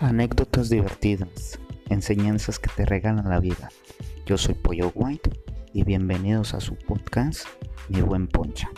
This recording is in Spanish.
Anécdotas divertidas, enseñanzas que te regalan la vida. Yo soy Pollo White y bienvenidos a su podcast Mi Buen Poncha.